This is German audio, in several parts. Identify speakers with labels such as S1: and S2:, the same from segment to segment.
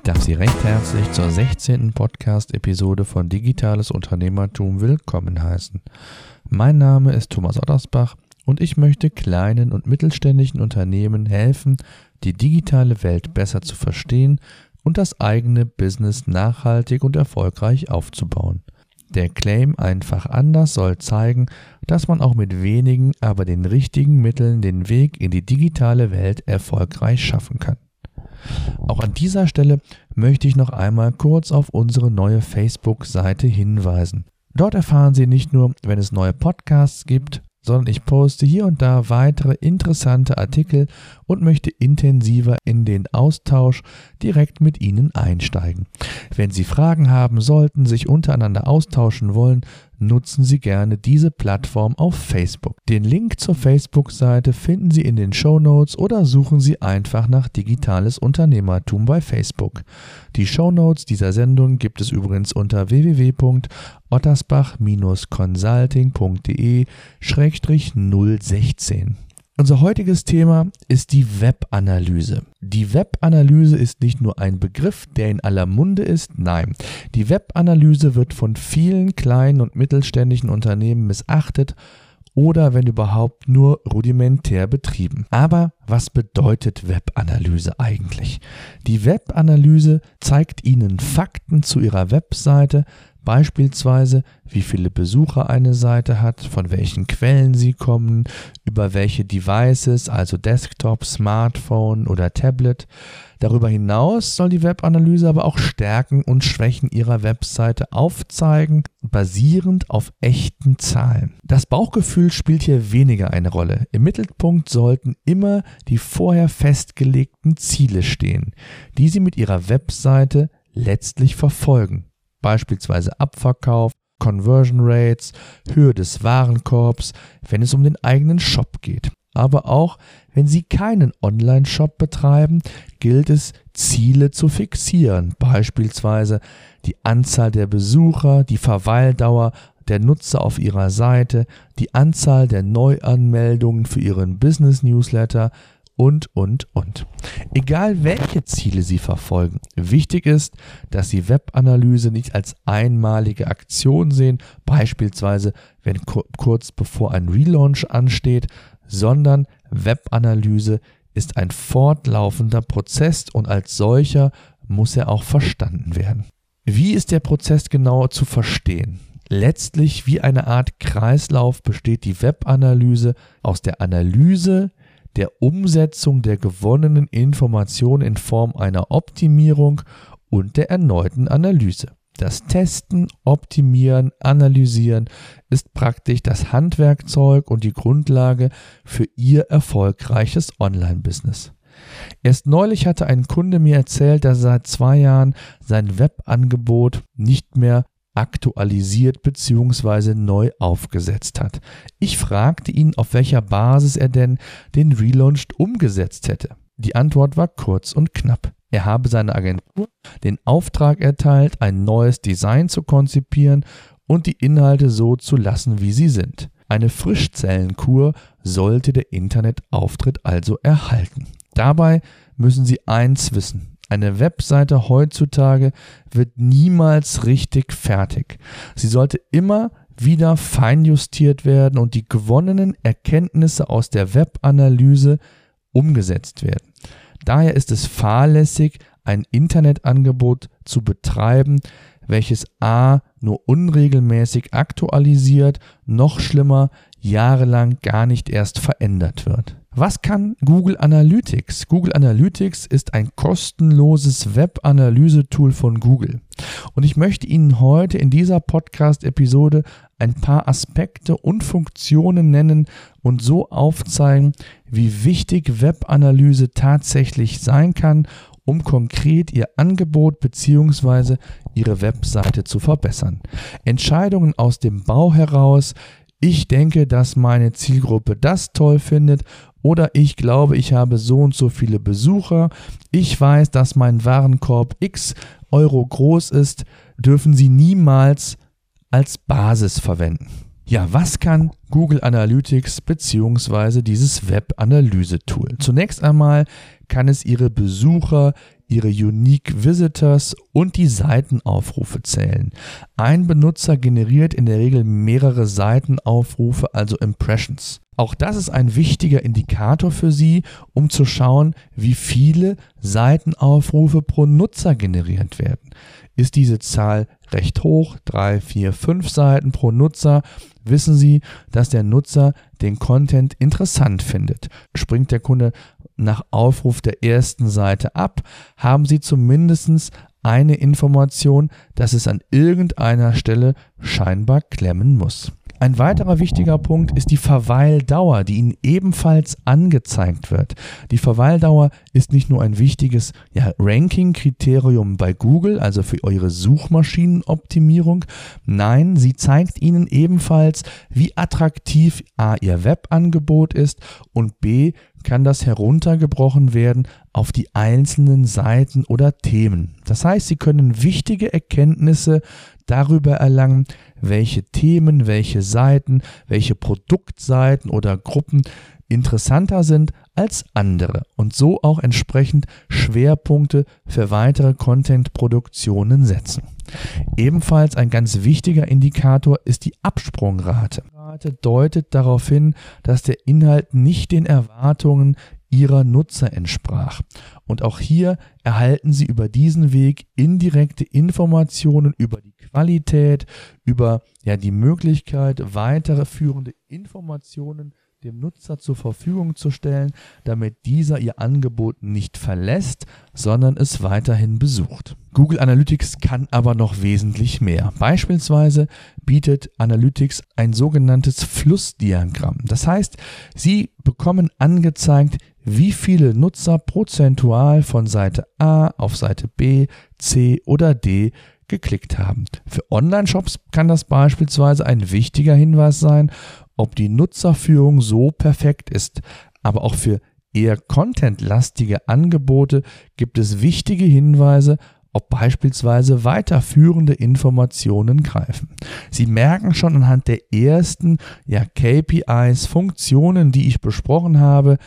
S1: Ich darf Sie recht herzlich zur 16. Podcast-Episode von Digitales Unternehmertum willkommen heißen. Mein Name ist Thomas Ottersbach und ich möchte kleinen und mittelständischen Unternehmen helfen, die digitale Welt besser zu verstehen und das eigene Business nachhaltig und erfolgreich aufzubauen. Der Claim einfach anders soll zeigen, dass man auch mit wenigen, aber den richtigen Mitteln den Weg in die digitale Welt erfolgreich schaffen kann. Auch an dieser Stelle möchte ich noch einmal kurz auf unsere neue Facebook-Seite hinweisen. Dort erfahren Sie nicht nur, wenn es neue Podcasts gibt, sondern ich poste hier und da weitere interessante Artikel und möchte intensiver in den Austausch direkt mit Ihnen einsteigen. Wenn Sie Fragen haben sollten, sich untereinander austauschen wollen, nutzen Sie gerne diese Plattform auf Facebook. Den Link zur Facebook-Seite finden Sie in den Show Notes oder suchen Sie einfach nach digitales Unternehmertum bei Facebook. Die Show Notes dieser Sendung gibt es übrigens unter www.ottersbach-consulting.de-016. Unser heutiges Thema ist die Webanalyse. Die Webanalyse ist nicht nur ein Begriff, der in aller Munde ist, nein, die Webanalyse wird von vielen kleinen und mittelständischen Unternehmen missachtet oder wenn überhaupt nur rudimentär betrieben. Aber was bedeutet Webanalyse eigentlich? Die Webanalyse zeigt Ihnen Fakten zu Ihrer Webseite, Beispielsweise, wie viele Besucher eine Seite hat, von welchen Quellen sie kommen, über welche Devices, also Desktop, Smartphone oder Tablet. Darüber hinaus soll die Webanalyse aber auch Stärken und Schwächen ihrer Webseite aufzeigen, basierend auf echten Zahlen. Das Bauchgefühl spielt hier weniger eine Rolle. Im Mittelpunkt sollten immer die vorher festgelegten Ziele stehen, die Sie mit Ihrer Webseite letztlich verfolgen beispielsweise Abverkauf, Conversion Rates, Höhe des Warenkorbs, wenn es um den eigenen Shop geht. Aber auch wenn Sie keinen Online-Shop betreiben, gilt es, Ziele zu fixieren, beispielsweise die Anzahl der Besucher, die Verweildauer der Nutzer auf Ihrer Seite, die Anzahl der Neuanmeldungen für Ihren Business Newsletter, und, und, und. Egal welche Ziele Sie verfolgen, wichtig ist, dass Sie Webanalyse nicht als einmalige Aktion sehen, beispielsweise wenn kurz bevor ein Relaunch ansteht, sondern Webanalyse ist ein fortlaufender Prozess und als solcher muss er auch verstanden werden. Wie ist der Prozess genau zu verstehen? Letztlich wie eine Art Kreislauf besteht die Webanalyse aus der Analyse, der Umsetzung der gewonnenen Information in Form einer Optimierung und der erneuten Analyse. Das Testen, Optimieren, Analysieren ist praktisch das Handwerkzeug und die Grundlage für Ihr erfolgreiches Online-Business. Erst neulich hatte ein Kunde mir erzählt, dass er seit zwei Jahren sein Webangebot nicht mehr aktualisiert bzw. neu aufgesetzt hat. Ich fragte ihn, auf welcher Basis er denn den Relaunch umgesetzt hätte. Die Antwort war kurz und knapp. Er habe seiner Agentur den Auftrag erteilt, ein neues Design zu konzipieren und die Inhalte so zu lassen, wie sie sind. Eine Frischzellenkur sollte der Internetauftritt also erhalten. Dabei müssen Sie eins wissen. Eine Webseite heutzutage wird niemals richtig fertig. Sie sollte immer wieder feinjustiert werden und die gewonnenen Erkenntnisse aus der Webanalyse umgesetzt werden. Daher ist es fahrlässig, ein Internetangebot zu betreiben, welches a. nur unregelmäßig aktualisiert, noch schlimmer, jahrelang gar nicht erst verändert wird. Was kann Google Analytics? Google Analytics ist ein kostenloses Web-Analyse-Tool von Google. Und ich möchte Ihnen heute in dieser Podcast-Episode ein paar Aspekte und Funktionen nennen und so aufzeigen, wie wichtig Web-Analyse tatsächlich sein kann, um konkret Ihr Angebot bzw. Ihre Webseite zu verbessern. Entscheidungen aus dem Bau heraus, ich denke, dass meine Zielgruppe das toll findet oder ich glaube, ich habe so und so viele Besucher. Ich weiß, dass mein Warenkorb x Euro groß ist, dürfen Sie niemals als Basis verwenden. Ja, was kann Google Analytics bzw. dieses Web-Analyse-Tool? Zunächst einmal kann es Ihre Besucher ihre Unique Visitors und die Seitenaufrufe zählen. Ein Benutzer generiert in der Regel mehrere Seitenaufrufe, also Impressions. Auch das ist ein wichtiger Indikator für Sie, um zu schauen, wie viele Seitenaufrufe pro Nutzer generiert werden. Ist diese Zahl recht hoch, drei, vier, fünf Seiten pro Nutzer, wissen Sie, dass der Nutzer den Content interessant findet. Springt der Kunde nach Aufruf der ersten Seite ab, haben Sie zumindest eine Information, dass es an irgendeiner Stelle scheinbar klemmen muss. Ein weiterer wichtiger Punkt ist die Verweildauer, die Ihnen ebenfalls angezeigt wird. Die Verweildauer ist nicht nur ein wichtiges ja, Ranking-Kriterium bei Google, also für eure Suchmaschinenoptimierung. Nein, sie zeigt Ihnen ebenfalls, wie attraktiv A Ihr Webangebot ist und B kann das heruntergebrochen werden auf die einzelnen Seiten oder Themen. Das heißt, Sie können wichtige Erkenntnisse darüber erlangen, welche Themen, welche Seiten, welche Produktseiten oder Gruppen interessanter sind als andere und so auch entsprechend Schwerpunkte für weitere Content-Produktionen setzen. Ebenfalls ein ganz wichtiger Indikator ist die Absprungrate. Rate deutet darauf hin, dass der Inhalt nicht den Erwartungen ihrer Nutzer entsprach. Und auch hier erhalten Sie über diesen Weg indirekte Informationen über die Qualität, über ja, die Möglichkeit, weitere führende Informationen dem Nutzer zur Verfügung zu stellen, damit dieser ihr Angebot nicht verlässt, sondern es weiterhin besucht. Google Analytics kann aber noch wesentlich mehr. Beispielsweise bietet Analytics ein sogenanntes Flussdiagramm. Das heißt, Sie bekommen angezeigt, wie viele Nutzer prozentual von Seite A auf Seite B, C oder D geklickt haben. Für Online-Shops kann das beispielsweise ein wichtiger Hinweis sein, ob die Nutzerführung so perfekt ist. Aber auch für eher contentlastige Angebote gibt es wichtige Hinweise, ob beispielsweise weiterführende Informationen greifen. Sie merken schon anhand der ersten ja, KPIs, Funktionen, die ich besprochen habe,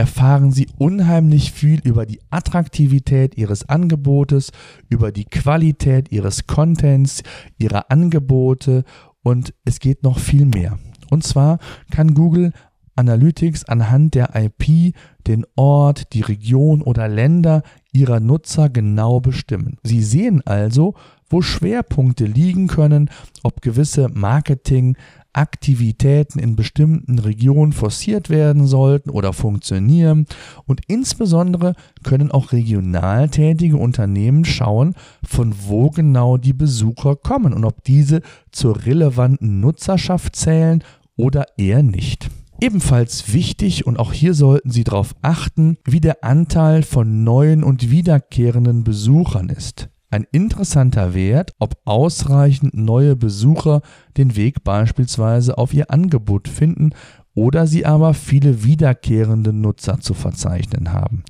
S1: erfahren Sie unheimlich viel über die Attraktivität Ihres Angebotes, über die Qualität Ihres Contents, Ihrer Angebote und es geht noch viel mehr. Und zwar kann Google Analytics anhand der IP den Ort, die Region oder Länder ihrer Nutzer genau bestimmen. Sie sehen also, wo Schwerpunkte liegen können, ob gewisse Marketing, Aktivitäten in bestimmten Regionen forciert werden sollten oder funktionieren. Und insbesondere können auch regional tätige Unternehmen schauen, von wo genau die Besucher kommen und ob diese zur relevanten Nutzerschaft zählen oder eher nicht. Ebenfalls wichtig und auch hier sollten Sie darauf achten, wie der Anteil von neuen und wiederkehrenden Besuchern ist. Ein interessanter Wert, ob ausreichend neue Besucher den Weg beispielsweise auf Ihr Angebot finden oder Sie aber viele wiederkehrende Nutzer zu verzeichnen haben.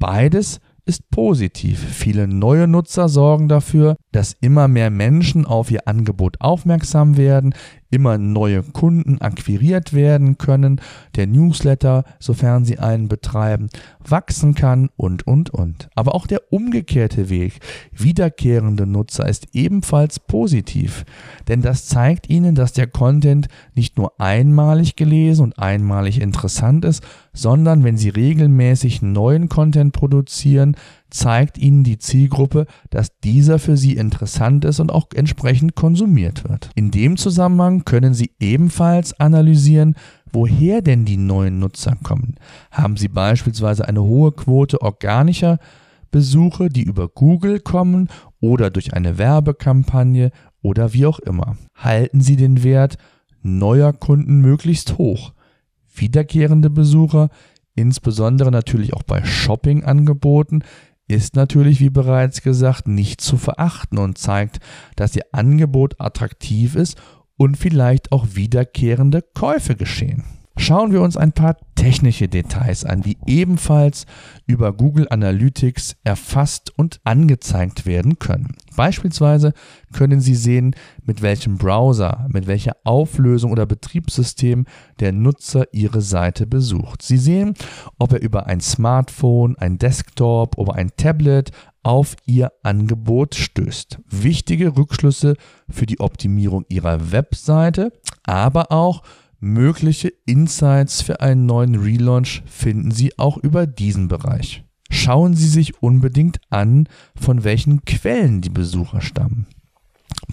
S1: Beides ist positiv. Viele neue Nutzer sorgen dafür, dass immer mehr Menschen auf ihr Angebot aufmerksam werden, immer neue Kunden akquiriert werden können, der Newsletter, sofern sie einen betreiben, wachsen kann und, und, und. Aber auch der umgekehrte Weg, wiederkehrende Nutzer, ist ebenfalls positiv, denn das zeigt ihnen, dass der Content nicht nur einmalig gelesen und einmalig interessant ist, sondern wenn sie regelmäßig neuen Content produzieren, zeigt ihnen die Zielgruppe, dass dieser für sie interessant ist und auch entsprechend konsumiert wird. In dem Zusammenhang können sie ebenfalls analysieren, woher denn die neuen Nutzer kommen. Haben sie beispielsweise eine hohe Quote organischer Besuche, die über Google kommen oder durch eine Werbekampagne oder wie auch immer. Halten Sie den Wert neuer Kunden möglichst hoch. Wiederkehrende Besucher, insbesondere natürlich auch bei Shopping-Angeboten, ist natürlich, wie bereits gesagt, nicht zu verachten und zeigt, dass Ihr Angebot attraktiv ist und vielleicht auch wiederkehrende Käufe geschehen. Schauen wir uns ein paar technische Details an, die ebenfalls über Google Analytics erfasst und angezeigt werden können. Beispielsweise können Sie sehen, mit welchem Browser, mit welcher Auflösung oder Betriebssystem der Nutzer Ihre Seite besucht. Sie sehen, ob er über ein Smartphone, ein Desktop oder ein Tablet auf Ihr Angebot stößt. Wichtige Rückschlüsse für die Optimierung Ihrer Webseite, aber auch Mögliche Insights für einen neuen Relaunch finden Sie auch über diesen Bereich. Schauen Sie sich unbedingt an, von welchen Quellen die Besucher stammen.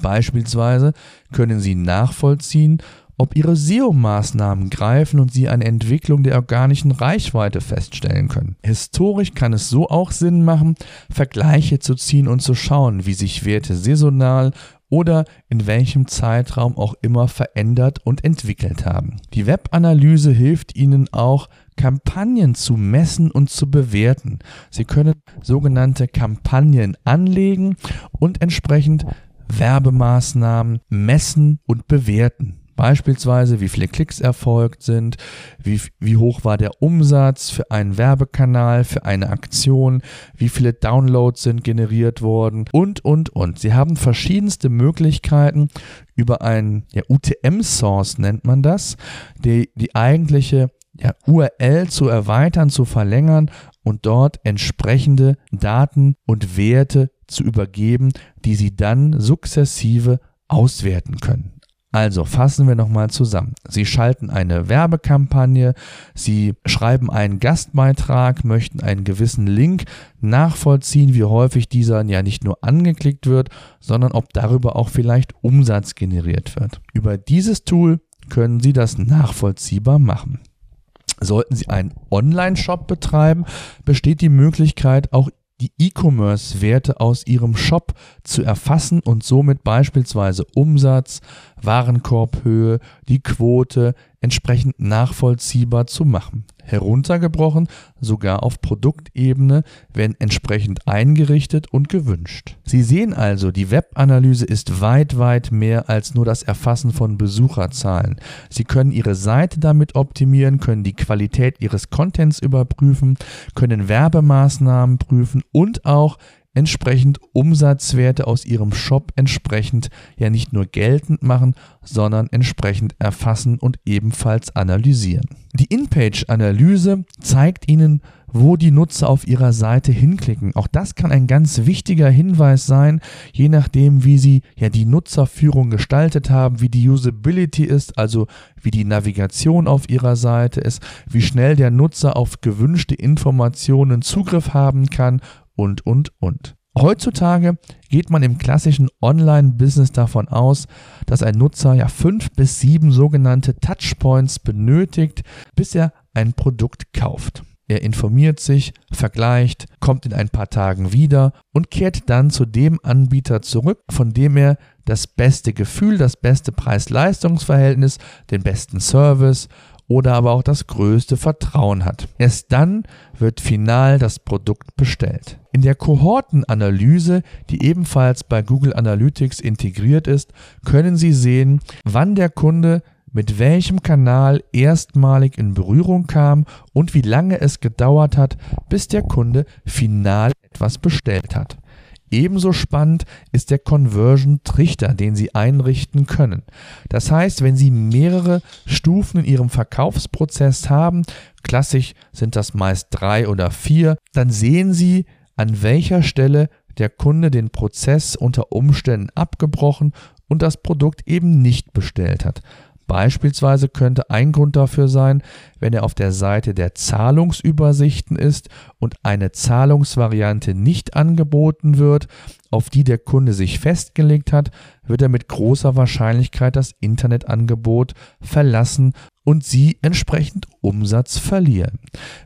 S1: Beispielsweise können Sie nachvollziehen, ob Ihre SEO-Maßnahmen greifen und Sie eine Entwicklung der organischen Reichweite feststellen können. Historisch kann es so auch Sinn machen, Vergleiche zu ziehen und zu schauen, wie sich Werte saisonal oder in welchem Zeitraum auch immer verändert und entwickelt haben. Die Webanalyse hilft Ihnen auch, Kampagnen zu messen und zu bewerten. Sie können sogenannte Kampagnen anlegen und entsprechend Werbemaßnahmen messen und bewerten. Beispielsweise, wie viele Klicks erfolgt sind, wie, wie hoch war der Umsatz für einen Werbekanal, für eine Aktion, wie viele Downloads sind generiert worden und, und, und. Sie haben verschiedenste Möglichkeiten über einen ja, UTM-Source nennt man das, die, die eigentliche ja, URL zu erweitern, zu verlängern und dort entsprechende Daten und Werte zu übergeben, die Sie dann sukzessive auswerten können. Also fassen wir nochmal zusammen. Sie schalten eine Werbekampagne, Sie schreiben einen Gastbeitrag, möchten einen gewissen Link nachvollziehen, wie häufig dieser ja nicht nur angeklickt wird, sondern ob darüber auch vielleicht Umsatz generiert wird. Über dieses Tool können Sie das nachvollziehbar machen. Sollten Sie einen Online-Shop betreiben, besteht die Möglichkeit, auch die E-Commerce-Werte aus Ihrem Shop zu erfassen und somit beispielsweise Umsatz, Warenkorbhöhe, die Quote entsprechend nachvollziehbar zu machen. Heruntergebrochen sogar auf Produktebene, wenn entsprechend eingerichtet und gewünscht. Sie sehen also, die Webanalyse ist weit, weit mehr als nur das Erfassen von Besucherzahlen. Sie können Ihre Seite damit optimieren, können die Qualität Ihres Contents überprüfen, können Werbemaßnahmen prüfen und auch entsprechend Umsatzwerte aus ihrem Shop entsprechend ja nicht nur geltend machen, sondern entsprechend erfassen und ebenfalls analysieren. Die In-Page-Analyse zeigt Ihnen, wo die Nutzer auf ihrer Seite hinklicken. Auch das kann ein ganz wichtiger Hinweis sein, je nachdem, wie Sie ja die Nutzerführung gestaltet haben, wie die Usability ist, also wie die Navigation auf Ihrer Seite ist, wie schnell der Nutzer auf gewünschte Informationen Zugriff haben kann und, und, und. Heutzutage geht man im klassischen Online-Business davon aus, dass ein Nutzer ja fünf bis sieben sogenannte Touchpoints benötigt, bis er ein Produkt kauft. Er informiert sich, vergleicht, kommt in ein paar Tagen wieder und kehrt dann zu dem Anbieter zurück, von dem er das beste Gefühl, das beste Preis-Leistungs-Verhältnis, den besten Service oder aber auch das größte Vertrauen hat. Erst dann wird final das Produkt bestellt. In der Kohortenanalyse, die ebenfalls bei Google Analytics integriert ist, können Sie sehen, wann der Kunde mit welchem Kanal erstmalig in Berührung kam und wie lange es gedauert hat, bis der Kunde final etwas bestellt hat. Ebenso spannend ist der Conversion-Trichter, den Sie einrichten können. Das heißt, wenn Sie mehrere Stufen in Ihrem Verkaufsprozess haben, klassisch sind das meist drei oder vier, dann sehen Sie, an welcher Stelle der Kunde den Prozess unter Umständen abgebrochen und das Produkt eben nicht bestellt hat. Beispielsweise könnte ein Grund dafür sein, wenn er auf der Seite der Zahlungsübersichten ist und eine Zahlungsvariante nicht angeboten wird, auf die der Kunde sich festgelegt hat, wird er mit großer Wahrscheinlichkeit das Internetangebot verlassen und Sie entsprechend Umsatz verlieren.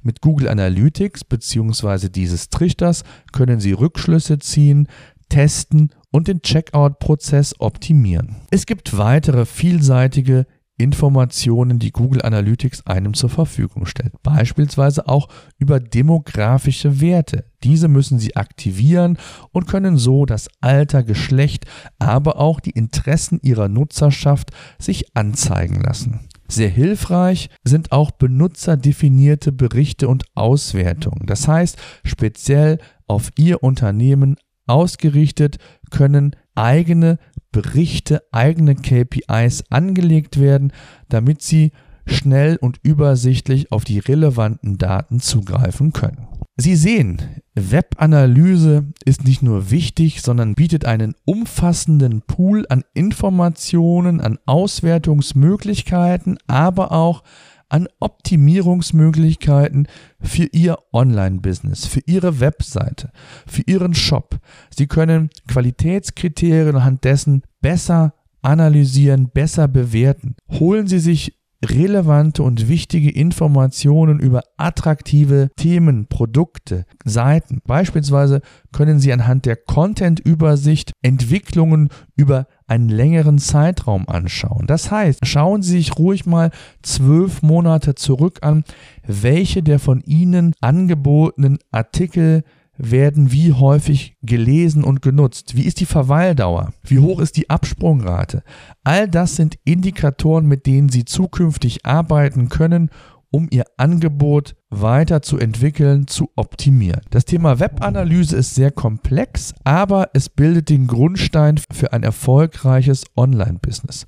S1: Mit Google Analytics bzw. dieses Trichters können Sie Rückschlüsse ziehen, testen und den Checkout-Prozess optimieren. Es gibt weitere vielseitige Informationen, die Google Analytics einem zur Verfügung stellt, beispielsweise auch über demografische Werte. Diese müssen Sie aktivieren und können so das Alter, Geschlecht, aber auch die Interessen Ihrer Nutzerschaft sich anzeigen lassen. Sehr hilfreich sind auch benutzerdefinierte Berichte und Auswertungen. Das heißt, speziell auf Ihr Unternehmen ausgerichtet können eigene Berichte, eigene KPIs angelegt werden, damit Sie schnell und übersichtlich auf die relevanten Daten zugreifen können. Sie sehen, Webanalyse ist nicht nur wichtig, sondern bietet einen umfassenden Pool an Informationen, an Auswertungsmöglichkeiten, aber auch an Optimierungsmöglichkeiten für Ihr Online-Business, für Ihre Webseite, für Ihren Shop. Sie können Qualitätskriterien anhand dessen besser analysieren, besser bewerten. Holen Sie sich relevante und wichtige Informationen über attraktive Themen, Produkte, Seiten. Beispielsweise können Sie anhand der Content-Übersicht Entwicklungen über einen längeren Zeitraum anschauen. Das heißt, schauen Sie sich ruhig mal zwölf Monate zurück an, welche der von Ihnen angebotenen Artikel werden wie häufig gelesen und genutzt? Wie ist die Verweildauer? Wie hoch ist die Absprungrate? All das sind Indikatoren, mit denen Sie zukünftig arbeiten können, um Ihr Angebot weiterzuentwickeln, zu optimieren. Das Thema Webanalyse ist sehr komplex, aber es bildet den Grundstein für ein erfolgreiches Online-Business.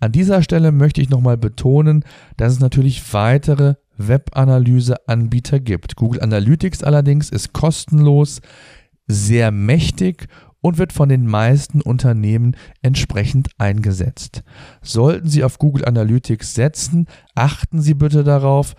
S1: An dieser Stelle möchte ich nochmal betonen, dass es natürlich weitere Webanalyse-Anbieter gibt. Google Analytics allerdings ist kostenlos, sehr mächtig und wird von den meisten Unternehmen entsprechend eingesetzt. Sollten Sie auf Google Analytics setzen, achten Sie bitte darauf,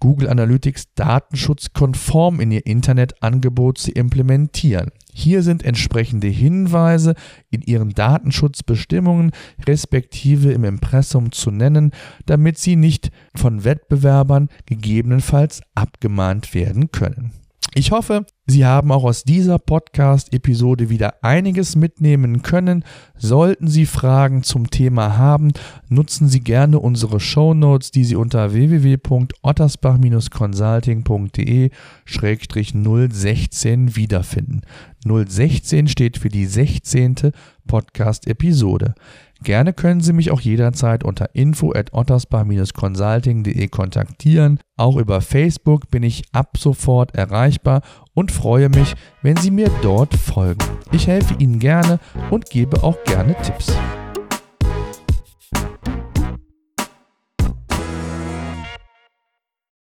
S1: Google Analytics datenschutzkonform in Ihr Internetangebot zu implementieren. Hier sind entsprechende Hinweise in Ihren Datenschutzbestimmungen respektive im Impressum zu nennen, damit Sie nicht von Wettbewerbern gegebenenfalls abgemahnt werden können. Ich hoffe, Sie haben auch aus dieser Podcast-Episode wieder einiges mitnehmen können. Sollten Sie Fragen zum Thema haben, nutzen Sie gerne unsere Show Notes, die Sie unter www.ottersbach-consulting.de-016 wiederfinden. 016 steht für die 16. Podcast-Episode. Gerne können Sie mich auch jederzeit unter info at ottersbar-consulting.de kontaktieren. Auch über Facebook bin ich ab sofort erreichbar und freue mich, wenn Sie mir dort folgen. Ich helfe Ihnen gerne und gebe auch gerne Tipps.